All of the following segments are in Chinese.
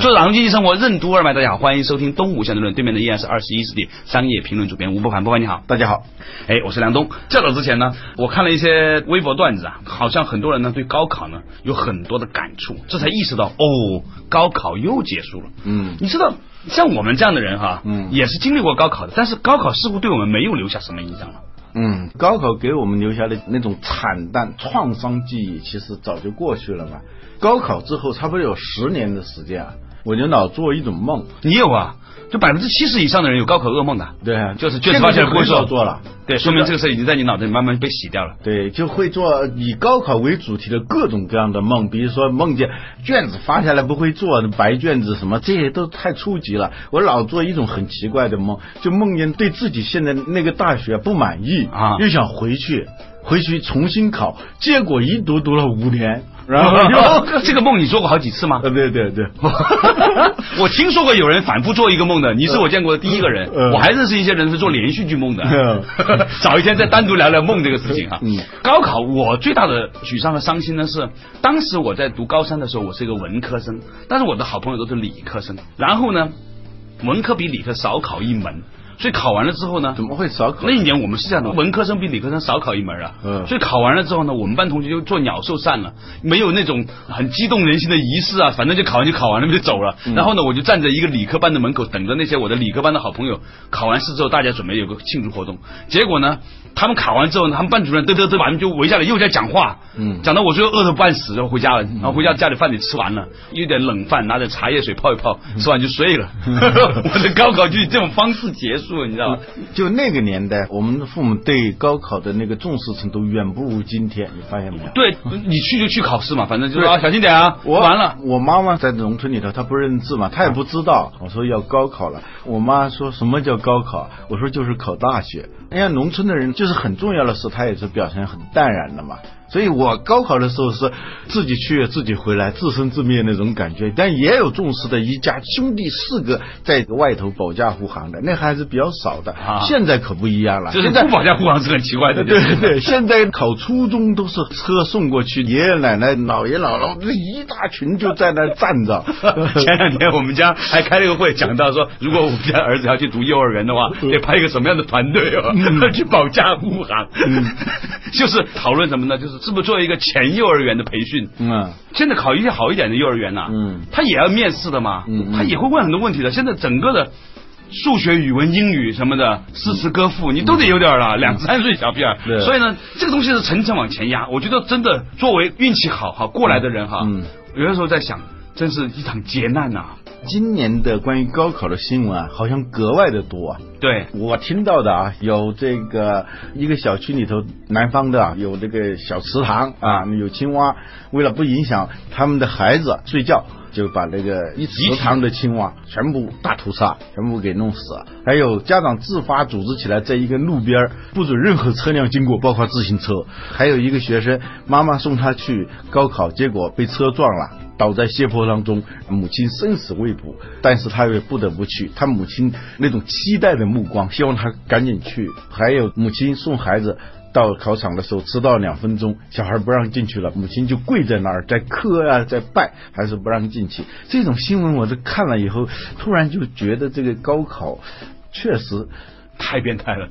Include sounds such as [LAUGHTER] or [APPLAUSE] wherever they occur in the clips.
做打通经济生活任督二脉，大家好，欢迎收听东吴相对论。对面的依然是二十一世纪商业评论主编吴伯凡，伯凡你好，大家好。哎，我是梁东。较早之前呢，我看了一些微博段子啊，好像很多人呢对高考呢有很多的感触，这才意识到哦，高考又结束了。嗯，你知道，像我们这样的人哈，嗯也是经历过高考的，但是高考似乎对我们没有留下什么印象了。嗯，高考给我们留下的那种惨淡创伤记忆，其实早就过去了嘛。高考之后，差不多有十年的时间啊，我就老做一种梦。你有啊？就百分之七十以上的人有高考噩梦的。对啊，就是卷子发现不会做做了。对，说明这个事已经在你脑子里慢慢被洗掉了。对，就会做以高考为主题的各种各样的梦，比如说梦见卷子发下来不会做，白卷子什么，这些都太初级了。我老做一种很奇怪的梦，就梦见对自己现在那个大学不满意啊又想回去，回去重新考，结果一读读了五年，然后又这个梦你做过好几次吗？[LAUGHS] [LAUGHS] 呃，对对对，[LAUGHS] 我听说过有人反复做一个梦的，你是我见过的第一个人。嗯我还认识一些人是做连续剧梦的嗯。找一天再单独聊聊梦这个事情啊。嗯高考我最大的沮丧和伤心呢是，当时我在读高三的时候，我是一个文科生，但是我的好朋友都是理科生。然后呢，文科比理科少考一门，所以考完了之后呢，怎么会少考那？一年我们是这样的，文科生比理科生少考一门啊。嗯所以考完了之后呢，我们班同学就做鸟兽散了，没有那种很激动人心的仪式啊，反正就考完就考完了就走了。嗯然后呢，我就站在一个理科班的门口，等着那些我的理科班的好朋友考完试之后，大家准备有个庆祝活动。结果呢，他们考完之后，他们班主任嘚嘚嘚把他们就围下来，又在讲话，嗯讲到我最后饿得半死，然后回家了，然后回家家里饭也吃完了，有点冷饭，拿点茶叶水泡一泡，吃完就睡了。[LAUGHS] 我的高考就以这种方式结束了，你知道吗？[LAUGHS] 就那个年代，我们的父母对高考的那个重视程度远不如今天，你发现没有？对你去就去考试嘛，反正就是啊，小心点啊，我完了。我妈妈在农村里头，她不认字嘛，她也不知道。我说要高考了，我妈说什么叫高考？我说就是考大学。人家农村的人就是很重要的事，他也是表现很淡然的嘛。所以我高考的时候是自己去自己回来，自生自灭那种感觉，但也有重视的一家兄弟四个在外头保驾护航的，那还是比较少的。啊现在可不一样了，就是现在不保驾护航是很奇怪的，对对对，现在考初中都是车送过去，爷爷奶奶、姥爷姥姥这一大群就在那站着。[LAUGHS] 前两天我们家还开了个会，讲到说，如果我们家儿子要去读幼儿园的话，[LAUGHS] 得派一个什么样的团队哦，[LAUGHS] 去保驾护航。就是讨论什么呢？就是是不是做一个前幼儿园的培训？嗯现在考一些好一点的幼儿园呐、嗯他也要面试的嘛，嗯嗯他也会问很多问题的。现在整个的。数学、语文、英语什么的，诗词歌赋，你都得有点了。两三岁小屁儿，对所以呢，这个东西是层层往前压。我觉得真的，作为运气好哈过来的人哈，嗯有的时候在想，真是一场劫难呐、今年的关于高考的新闻啊，好像格外的多啊。对，我听到的啊，有这个一个小区里头，南方的啊，有这个小池塘啊，有青蛙，为了不影响他们的孩子睡觉，就把那个一池塘的青蛙全部大屠杀，全部给弄死了。还有家长自发组织起来，在一个路边儿不准任何车辆经过，包括自行车。[LAUGHS] 还有一个学生，妈妈送他去高考，结果被车撞了。倒在斜坡当中，母亲生死未卜，但是他也不得不去。他母亲那种期待的目光，希望他赶紧去。还有母亲送孩子到考场的时候迟到两分钟，小孩不让进去了，母亲就跪在那儿在磕啊，在拜，还是不让进去。这种新闻我是看了以后，突然就觉得这个高考确实，太变态了。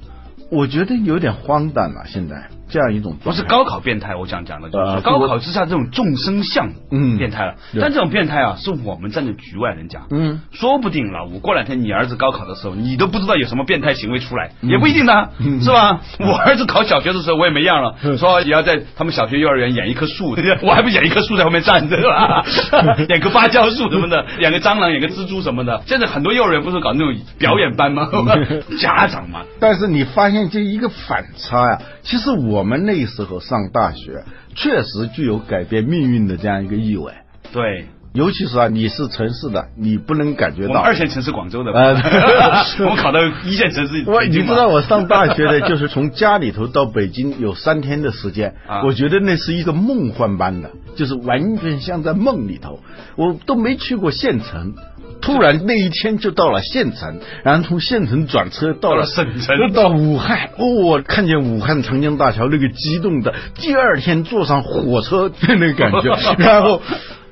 我觉得有点荒诞了。现在这样一种不是高考变态，我想讲的就是呃高考之下这种众生相，嗯。变态了。但这种变态啊，是我们站在局外人讲，嗯，说不定老吴过两天你儿子高考的时候，你都不知道有什么变态行为出来，也不一定呢，嗯。是吧？我儿子考小学的时候，我也没样了，[LAUGHS] 嗯说也要在他们小学幼儿园演一棵树，[LAUGHS] 我还不演一棵树在后面站着，是吧？[LAUGHS] 演个芭蕉树什么的，演个蟑螂，演个蜘蛛什么的。现在很多幼儿园不是搞那种表演班吗？家长嘛，但是你发现这一个反差呀、其实我们那时候上大学，确实具有改变命运的这样一个意味。对，尤其是啊，你是城市的，你不能感觉到。我二线城市广州的，呃 [LAUGHS] 我们考到一线城市 [LAUGHS] 我你北京嘛。知道我上大学的，[LAUGHS] 就是从家里头到北京有三天的时间，啊。我觉得那是一个梦幻般的，就是完全像在梦里头，我都没去过县城。突然那一天就到了县城，然后从县城转车到了省城到武汉。哦，我看见武汉长江大桥那个激动的，第二天坐上火车的那个感觉，[LAUGHS] 然后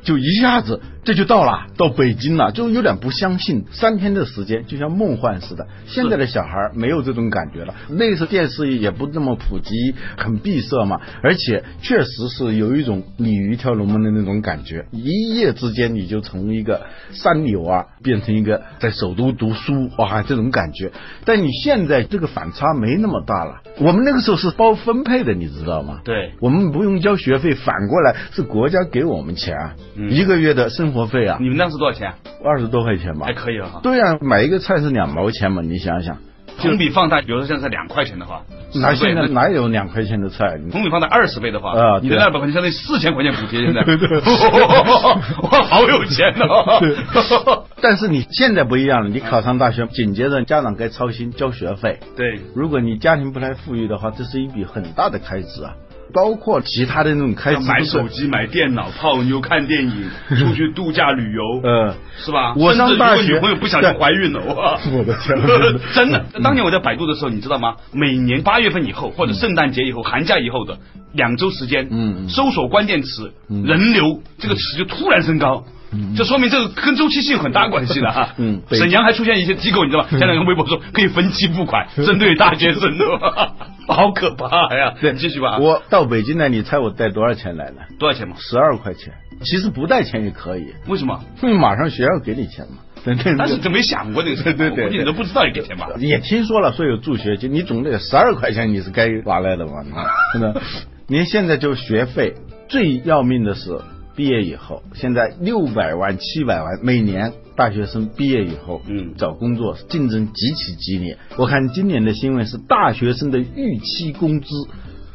就一下子这就到了，到北京了，就有点不相信，三天的时间就像梦幻似的。现在的小孩没有这种感觉了，那时候电视也不那么普及，很闭塞嘛，而且确实是有一种鲤鱼跳龙门的那种感觉，一夜之间你就从一个三流啊变成一个在首都读书哇这种感觉。但你现在这个反差没那么大了，我们那个时候是包分配的，你知道吗？对。我们不用交学费，反过来是国家给我们钱啊，嗯。一个月的生活费啊，你们当时多少钱？二十多块钱吧还。可以了哈。对啊，买一个菜是两毛钱嘛，你想想，同比放大，比如说现在两块钱的话，哪10倍现在哪有两块钱的菜？同比放大二十倍的话，啊对你的二百块钱相当于四千块钱补贴，现在，[LAUGHS] 哇，好有钱哦！但是你现在不一样了，你考上大学，紧接着家长该操心交学费。对，如果你家庭不太富裕的话，这是一笔很大的开支啊，包括其他的那种开支。买手机、买电脑、泡妞、看电影、[LAUGHS] 出去度假旅游，呃，是吧？我上甚至大学如果女朋友不小心怀孕了，哇！[LAUGHS] 我的天 [LAUGHS] 真的，当年我在百度的时候，你知道吗？每年八月份以后，或者圣诞节以后、寒假以后的两周时间，嗯嗯搜索关键词“嗯人流”这个词就突然升高。这说明这个跟周期性有很大关系的哈。嗯沈阳还出现一些机构，你知道吧？现在用微博说可以分期付款，针对大学生的，[LAUGHS] 好可怕呀！对，[LAUGHS] 继续吧。我到北京来，你猜我带多少钱来的？多少钱嘛？十二块钱。其实不带钱也可以，为什么？因为马上学校给你钱嘛。[LAUGHS] 对对但是真没想过这个事，对对对你都不知道你给钱吧？也听说了说有助学金，你总得十二块钱，你是该拿来的嘛？真的，您现在就学费最要命的是毕业以后，现在六百万、七百万每年大学生毕业以后，嗯找工作竞争极其激烈。我看今年的新闻是大学生的预期工资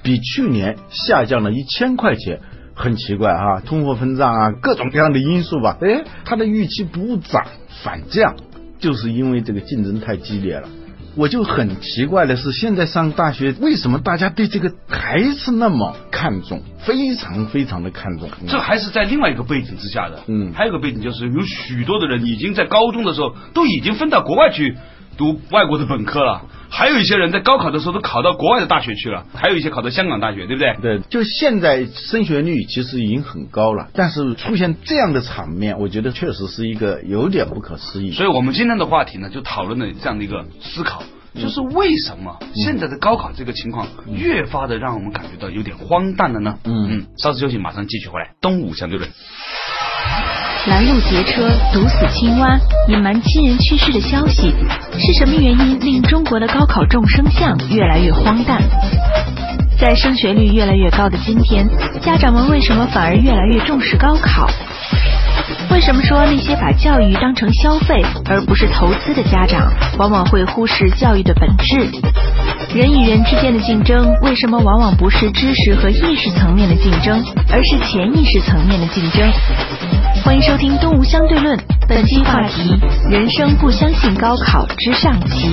比去年下降了一千块钱。很奇怪啊，通货膨胀啊，各种各样的因素吧。哎，他的预期不涨反降，就是因为这个竞争太激烈了。我就很奇怪的是，现在上大学为什么大家对这个还是那么看重，非常非常的看重？这还是在另外一个背景之下的。嗯还有一个背景就是有许多的人已经在高中的时候都已经分到国外去读外国的本科了，还有一些人在高考的时候都考到国外的大学去了，[LAUGHS] 还有一些考到香港大学，对不对？对，就现在升学率其实已经很高了，但是出现这样的场面，我觉得确实是一个有点不可思议。所以我们今天的话题呢，就讨论了这样的一个思考。就是为什么现在的高考这个情况越发的让我们感觉到有点荒诞了呢？嗯嗯，稍事休息，马上继续回来。东吴相对论，拦路劫车、毒死青蛙、隐瞒亲人去世的消息，是什么原因令中国的高考众生相越来越荒诞？在升学率越来越高的今天，家长们为什么反而越来越重视高考？为什么说那些把教育当成消费而不是投资的家长，往往会忽视教育的本质？人与人之间的竞争，为什么往往不是知识和意识层面的竞争，而是潜意识层面的竞争？欢迎收听《东吴相对论》，本期话题：人生不相信高考之上期。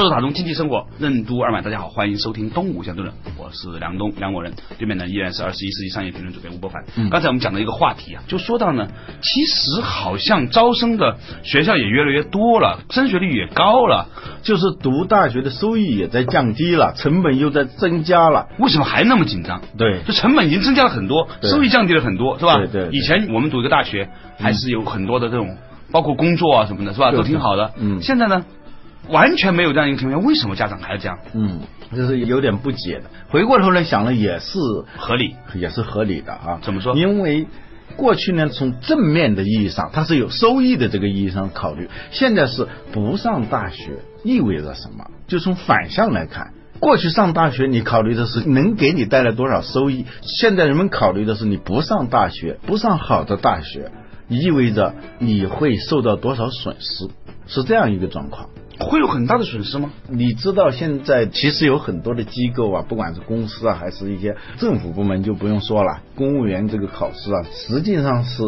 坐着打通经济生活，任督二脉。大家好，欢迎收听东吴相对论，我是梁东梁某人，对面呢依然是二十一世纪商业评论主编吴伯凡。嗯刚才我们讲的一个话题啊，就说到呢，其实好像招生的学校也越来越多了，升学率也高了，就是读大学的收益也在降低了，成本又在增加了。为什么还那么紧张？对就成本已经增加了很多，收益降低了很多，是吧？对对对以前我们读一个大学，还是有很多的这种，包括工作啊什么的，是吧？都挺好的。嗯现在呢，完全没有这样一个情况，为什么家长还要这样？嗯，这是有点不解的。回过头来想了，也是合理。也是合理的啊。怎么说因为过去呢，从正面的意义上，它是有收益的这个意义上考虑；现在是不上大学意味着什么？就从反向来看。过去上大学，你考虑的是能给你带来多少收益；现在人们考虑的是你不上大学，不上好的大学，意味着你会受到多少损失，是这样一个状况。会有很大的损失吗？你知道现在其实有很多的机构啊，不管是公司啊，还是一些政府部门，就不用说了。公务员这个考试啊，实际上是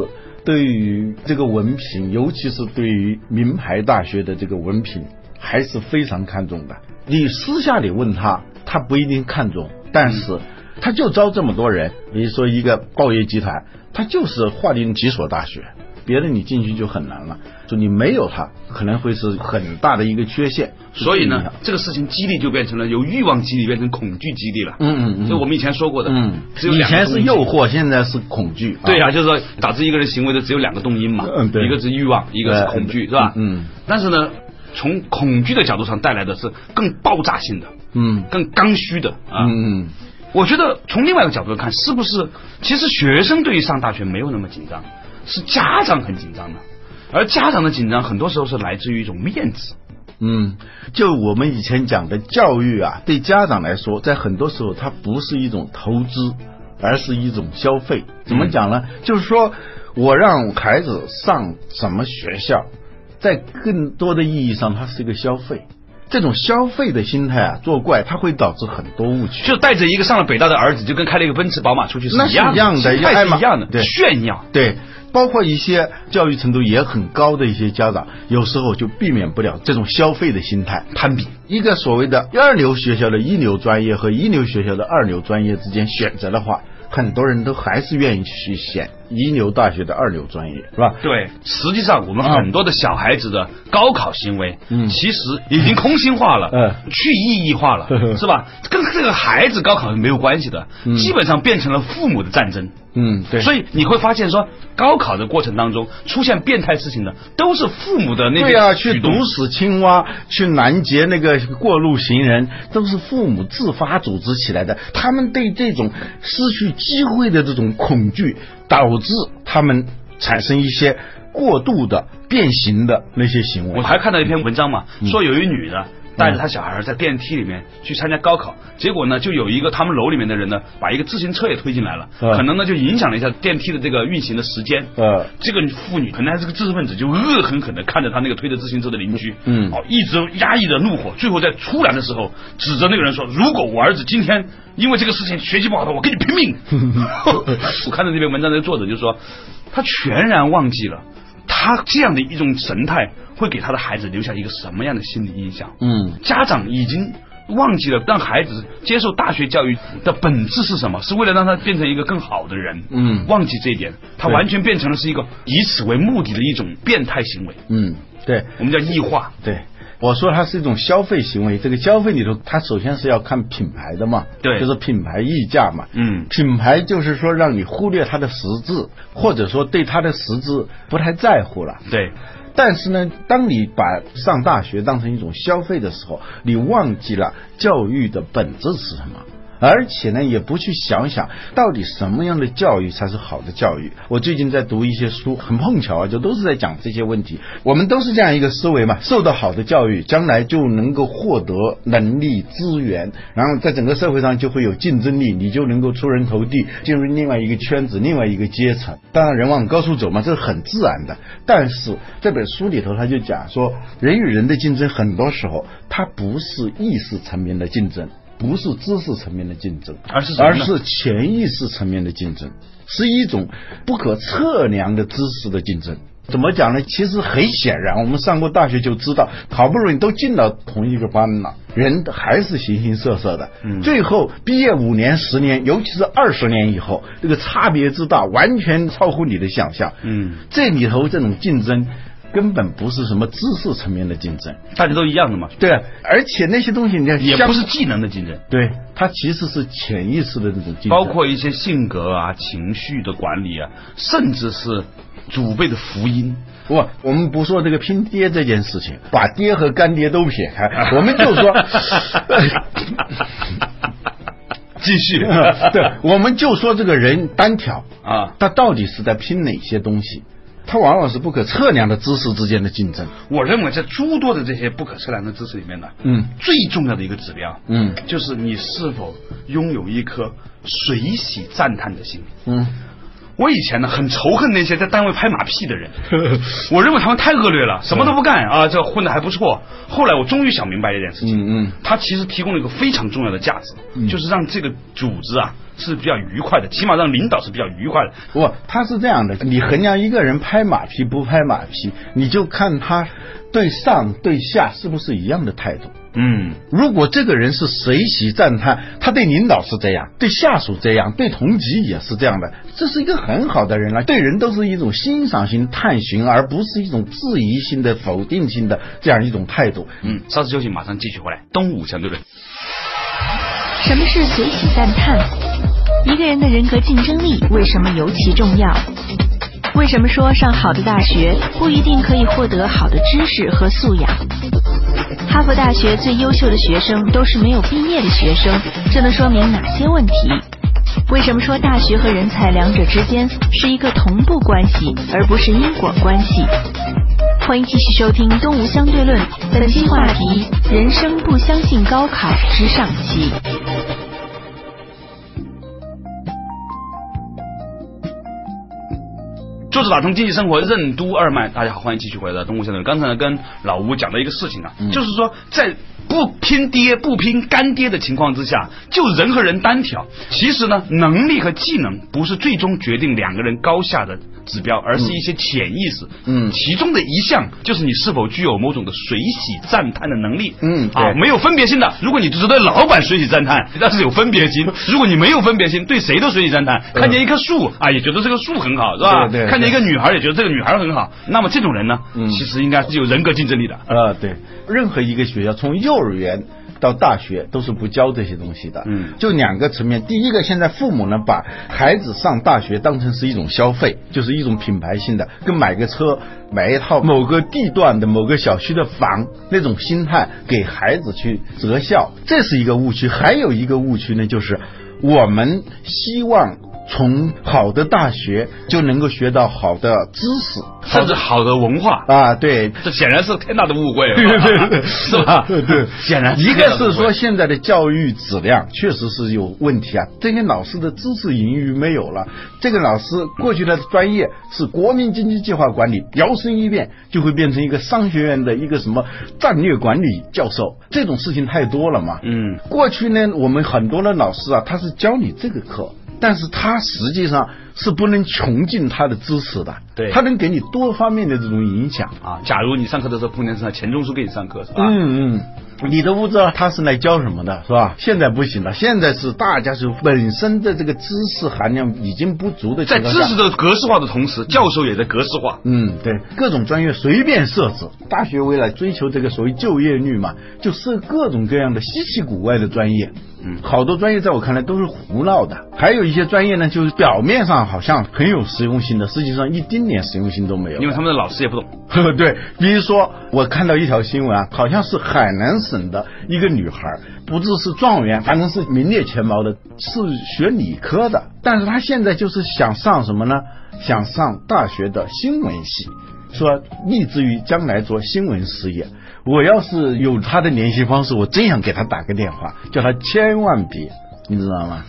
对于这个文凭，尤其是对于名牌大学的这个文凭，还是非常看重的。你私下里问他，他不一定看重，但是他就招这么多人。比如说一个报业集团，他就是划定几所大学。别的你进去就很难了，就你没有它，可能会是很大的一个缺陷。所以呢，这个事情激励就变成了由欲望激励变成恐惧激励了。嗯嗯嗯，就我们以前说过的，嗯，只有以前是诱惑。现在是恐惧。对啊、就是说导致一个人行为的只有两个动因嘛，嗯对一个是欲望，一个是恐惧，是吧？嗯。但是呢，从恐惧的角度上带来的是更爆炸性的、嗯更刚需的啊。嗯嗯我觉得从另外一个角度看，是不是其实学生对于上大学没有那么紧张，是家长很紧张的，而家长的紧张很多时候是来自于一种面子。嗯，就我们以前讲的教育啊，对家长来说，在很多时候它不是一种投资，而是一种消费。怎么讲呢？就是说我让孩子上什么学校，在更多的意义上，它是一个消费。这种消费的心态啊，作怪，它会导致很多误区。就带着一个上了北大的儿子，就跟开了一个奔驰、宝马出去是一样一样的心态爱马是一样的，对炫耀。对，包括一些教育程度也很高的一些家长，有时候就避免不了这种消费的心态，攀比。一个所谓的二流学校的一流专业和一流学校的二流专业之间选择的话，很多人都还是愿意去选一流大学的二流专业，是吧？对，实际上我们很多的小孩子的高考行为，嗯其实已经空心化了，嗯去意义化了，[LAUGHS] 是吧？跟这个孩子高考是没有关系的，嗯基本上变成了父母的战争。嗯，对。所以你会发现说，高考的过程当中出现变态事情的，都是父母的那对呀。去毒死青蛙，去拦截那个过路行人，都是父母自发组织起来的。他们对这种失去机会的这种恐惧，导致他们产生一些过度的变形的那些行为。我还看到一篇文章嘛，嗯说有一女的带着他小孩在电梯里面去参加高考，结果呢，就有一个他们楼里面的人呢，把一个自行车也推进来了，嗯可能呢就影响了一下电梯的这个运行的时间。呃这个妇女可能还是个知识分子，就恶狠狠的看着他那个推着自行车的邻居，嗯哦，一直压抑着怒火，最后在突然的时候指着那个人说：“如果我儿子今天因为这个事情学习不好的，我跟你拼命。[LAUGHS] ”我看到这篇文章的作者就说，他全然忘记了。他这样的一种神态会给他的孩子留下一个什么样的心理印象？嗯家长已经忘记了让孩子接受大学教育的本质是什么，是为了让他变成一个更好的人。嗯忘记这一点，他完全变成了是一个以此为目的的一种变态行为，嗯，对。我们叫异化。对，我说它是一种消费行为。这个消费里头，它首先是要看品牌的嘛，对就是品牌溢价嘛。嗯品牌就是说让你忽略它的实质，或者说对它的实质不太在乎了。对，但是呢，当你把上大学当成一种消费的时候，你忘记了教育的本质是什么。而且呢，也不去想想到底什么样的教育才是好的教育。我最近在读一些书，很碰巧啊，就都是在讲这些问题。我们都是这样一个思维嘛，受到好的教育，将来就能够获得能力、资源，然后在整个社会上就会有竞争力，你就能够出人头地，进入另外一个圈子、另外一个阶层。当然，人往高处走嘛，这是很自然的。但是这本书里头他就讲说，人与人的竞争很多时候它不是意识层面的竞争。不是知识层面的竞争，而是而是潜意识层面的竞争，是一种不可测量的知识的竞争。怎么讲呢？其实很显然，我们上过大学就知道，好不容易都进到同一个班了，人还是形形色色的。嗯最后毕业五年、十年，尤其是二十年以后，这个差别之大，完全超乎你的想象。嗯，这里头这种竞争根本不是什么知识层面的竞争，大家都一样的嘛，对啊，而且那些东西你看也不是技能的竞争。对，它其实是潜意识的这种竞争，包括一些性格啊、情绪的管理啊，甚至是祖辈的福音。不，我们不说这个拼爹这件事情，把爹和干爹都撇开，[LAUGHS] 我们就说，[LAUGHS] 继续 [LAUGHS] 对，我们就说这个人单挑啊，他到底是在拼哪些东西？他往往是不可测量的知识之间的竞争。我认为在诸多的这些不可测量的知识里面呢，嗯最重要的一个指标，嗯就是你是否拥有一颗随喜赞叹的心。嗯我以前呢很仇恨那些在单位拍马屁的人，[LAUGHS] 我认为他们太恶劣了，什么都不干啊，这混的还不错。后来我终于想明白一件事情，嗯嗯，他其实提供了一个非常重要的价值，就是让这个组织啊是比较愉快的，起码让领导是比较愉快的。不，他是这样的，你衡量一个人拍马屁不拍马屁，你就看他对上对下是不是一样的态度。嗯，如果这个人是随喜赞叹，他对领导是这样，对下属这样，对同级也是这样的，这是一个很好的人了。对人都是一种欣赏性探寻，而不是一种质疑性的否定性的这样一种态度。嗯，稍事休息，马上继续回来。东吴相对论，什么是随喜赞叹？一个人的人格竞争力为什么尤其重要？为什么说上好的大学不一定可以获得好的知识和素养？哈佛大学最优秀的学生都是没有毕业的学生，这能说明哪些问题？为什么说大学和人才两者之间是一个同步关系，而不是因果关系？欢迎继续收听《东吴相对论》，本期话题：人生不相信高考之上期。打通经济生活任督二脉，大家好，欢迎继续回到东吴相对论。刚才呢，跟老吴讲的一个事情啊，就是说在不拼爹不拼干爹的情况之下，就人和人单挑。其实呢，能力和技能不是最终决定两个人高下的指标，而是一些潜意识。嗯其中的一项就是你是否具有某种的随喜赞叹的能力。嗯啊，对没有分别心的。如果你只对老板随喜赞叹，那是有分别心；如果你没有分别心，对谁都随喜赞叹，看见一棵树啊，也觉得这个树很好，是吧？对对对看见一个女孩，也觉得这个女孩很好。那么这种人呢，嗯其实应该是有人格竞争力的。啊，对，任何一个学校从幼儿园到大学都是不教这些东西的。嗯就两个层面，第一个，现在父母呢把孩子上大学当成是一种消费，就是一种品牌性的，跟买个车、买一套某个地段的某个小区的房那种心态给孩子去择校，这是一个误区。还有一个误区呢，就是我们希望。从好的大学就能够学到好的知识，甚至好的文化，啊，对，这显然是天 [LAUGHS] 大的误会，对对对，是吧？对对，显然一个是说现在的教育质量确实是有问题啊，这些老师的知识盈余没有了。这个老师过去的专业是国民经济计划管理，摇身一变就会变成一个商学院的一个什么战略管理教授，这种事情太多了嘛。嗯，过去呢，我们很多的老师啊，他是教你这个课。但是他实际上是不能穷尽他的知识的，对他能给你多方面的这种影响。啊，假如你上课的时候碰见是钱钟书给你上课，是吧？嗯嗯，你都不知道他是来教什么的，是吧？现在不行了，现在是大家是本身的这个知识含量已经不足的在知识的格式化的同时，教授也在格式化。嗯，对，各种专业随便设置。大学为了追求这个所谓就业率嘛，就设各种各样的稀奇古怪的专业。嗯好多专业在我看来都是胡闹的，还有一些专业呢，就是表面上好像很有实用性的，实际上一丁点实用性都没有。因为他们的老师也不懂，[LAUGHS] 对，比如说我看到一条新闻啊，好像是海南省的一个女孩，不知是状元，反正是名列前茅的，是学理科的，但是她现在就是想上什么呢？想上大学的新闻系，说立志于将来做新闻事业。我要是有他的联系方式，我真想给他打个电话，叫他千万别。你知道吗？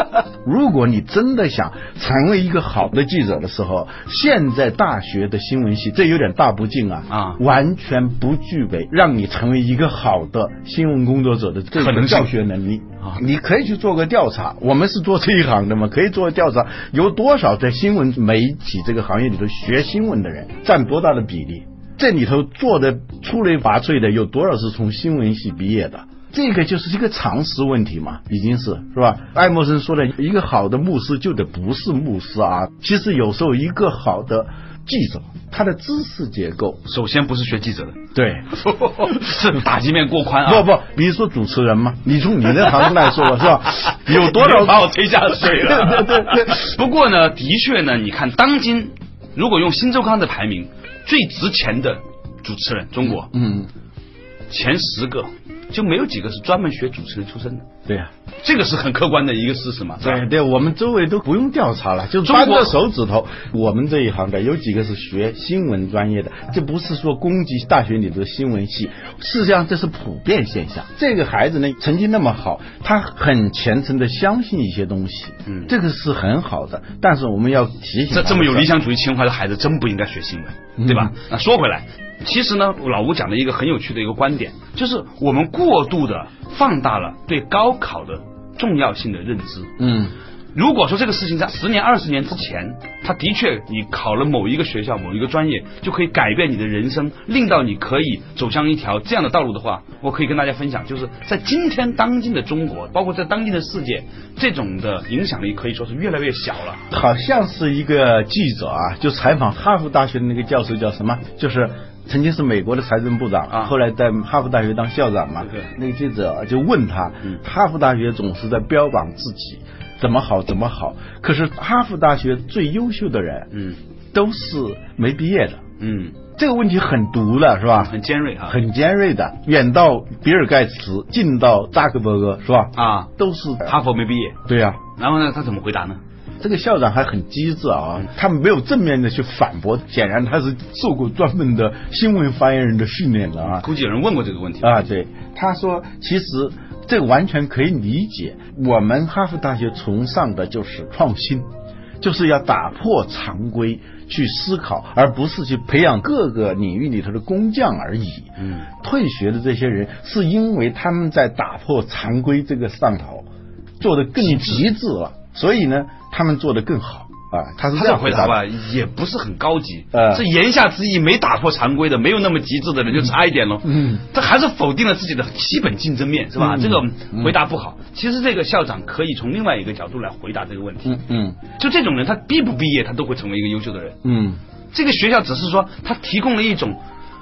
[LAUGHS] 如果你真的想成为一个好的记者的时候，现在大学的新闻系这有点大不敬啊啊完全不具备让你成为一个好的新闻工作者的这可能性种教学能力啊你可以去做个调查，我们是做这一行的嘛，可以做个调查，有多少在新闻媒体这个行业里头学新闻的人占多大的比例？这里头做的出类拔萃的有多少是从新闻系毕业的？这个就是一个常识问题嘛，已经是是吧？爱默生说的，一个好的牧师就得不是牧师啊。其实有时候一个好的记者，他的知识结构，首先不是学记者的，对，[LAUGHS] 是打击面过宽啊！不不，比如说主持人嘛，你从你的行来说是吧？[LAUGHS] 有多少把我推下水了？[LAUGHS] 对对对不过呢，的确呢，你看当今如果用新周刊的排名最值钱的主持人，中国。嗯前十个就没有几个是专门学主持人出身的，对呀、这个是很客观的一个事实嘛。对对，我们周围都不用调查了，就中国扳着手指头。我们这一行的有几个是学新闻专业的，这不是说攻击大学里的新闻系，事实上这是普遍现象。这个孩子呢，成绩那么好，他很虔诚的相信一些东西，嗯这个是很好的。但是我们要提醒这这么有理想主义情怀的孩子，真不应该学新闻，对吧？那说回来，其实呢，老吴讲了一个很有趣的一个观点，就是我们过度的放大了对高考的重要性的认知。嗯。如果说这个事情在十年、二十年之前，他的确你考了某一个学校、某一个专业，就可以改变你的人生，令到你可以走向一条这样的道路的话，我可以跟大家分享，就是在今天当今的中国，包括在当今的世界，这种的影响力可以说是越来越小了。好像是一个记者啊，就采访哈佛大学的那个教授叫什么？就是曾经是美国的财政部长，啊后来在哈佛大学当校长嘛。对对那个记者就问他，嗯哈佛大学总是在标榜自己怎么好怎么好，可是哈佛大学最优秀的人，嗯都是没毕业的。嗯，这个问题很毒了，是吧？很尖锐啊。很尖锐的，远到比尔盖茨，近到扎克伯格，是吧？啊，都是哈佛没毕业，对呀、然后呢，他怎么回答呢？这个校长还很机智啊，他没有正面的去反驳，显然他是受过专门的新闻发言人的训练的啊。估计有人问过这个问题。啊，对，他说，其实这个完全可以理解。我们哈佛大学崇尚的就是创新，就是要打破常规去思考，而不是去培养各个领域里头的工匠而已。嗯，退学的这些人，是因为他们在打破常规这个上头做的更极致了，所以呢，他们做的更好啊。他是这样回答吧，也不是很高级，呃是言下之意，没打破常规的，没有那么极致的人就差一点喽。嗯，他还是否定了自己的基本竞争面，是吧？嗯这个回答不好。其实这个校长可以从另外一个角度来回答这个问题。嗯嗯就这种人，他毕不毕业，他都会成为一个优秀的人。嗯。这个学校只是说，他提供了一种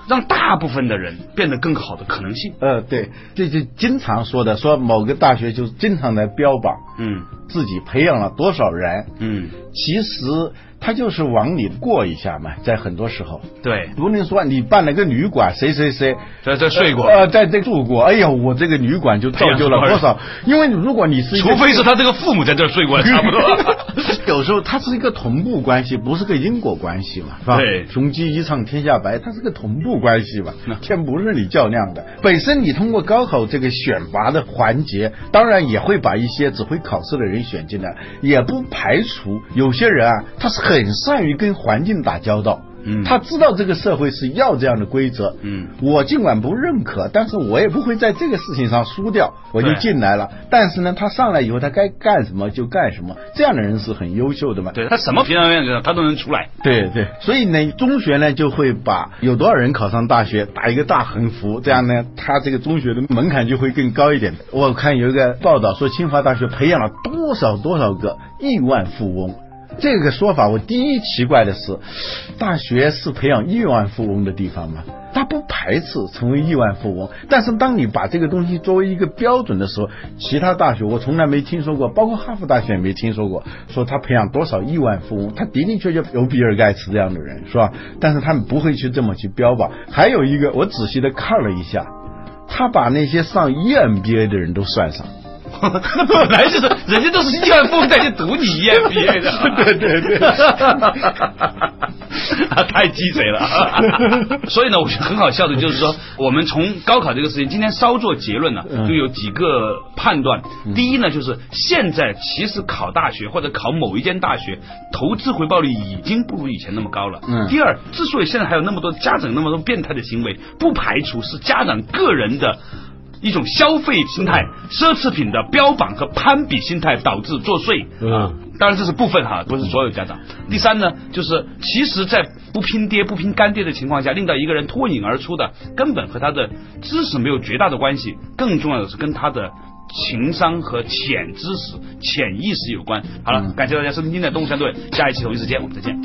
让大部分的人变得更好的可能性。呃，对，这就经常说的，说某个大学就经常来标榜嗯自己培养了多少人，嗯，其实他就是往里过一下嘛，在很多时候，对，不能说你办了个旅馆，谁谁谁在这睡过，呃，在这住过，哎呀，我这个旅馆就造就了多少？因为如果你是除非是他这个父母在这儿睡过，差不多。[LAUGHS] 有时候它是一个同步关系，不是个因果关系嘛，是吧？对雄鸡一唱天下白，它是个同步关系嘛，天不是你较量的。本身你通过高考这个选拔的环节，当然也会把一些只会考试的人选进来，也不排除有些人啊，他是很善于跟环境打交道。嗯他知道这个社会是要这样的规则，嗯我尽管不认可，但是我也不会在这个事情上输掉，我就进来了。但是呢，他上来以后，他该干什么就干什么，这样的人是很优秀的嘛。对他什么平常样子他都能出来。对对，所以呢，中学呢就会把有多少人考上大学打一个大横幅，这样呢，他这个中学的门槛就会更高一点。我看有一个报道说，清华大学培养了多少多少个亿万富翁。这个说法，我第一奇怪的是，大学是培养亿万富翁的地方吗？他不排斥成为亿万富翁，但是当你把这个东西作为一个标准的时候，其他大学我从来没听说过，包括哈佛大学也没听说过，说他培养多少亿万富翁，他的的确确有比尔盖茨这样的人，是吧？但是他们不会去这么去标榜。还有一个，我仔细的看了一下，他把那些上 EMBA 的人都算上。那 [LAUGHS] 本来就是人家都是亿万富翁再去读你 EMBA [LAUGHS] 的，对对对啊，[LAUGHS] 太鸡贼了。所以呢，我觉得很好笑的，就是说，我们从高考这个事情，今天稍作结论呢，嗯就有几个判断。第一呢，就是现在其实考大学或者考某一间大学，投资回报率已经不如以前那么高了。嗯第二，之所以现在还有那么多家长那么多变态的行为，不排除是家长个人的。一种消费心态奢侈品的标榜和攀比心态导致作祟嗯。当然这是部分哈不是所有家长。第三呢就是其实在不拼爹不拼干爹的情况下令到一个人脱颖而出的根本和他的知识没有绝大的关系更重要的是跟他的情商和潜知识潜意识有关。好了感谢大家收听今天的东山队下一期同一时间我们再见。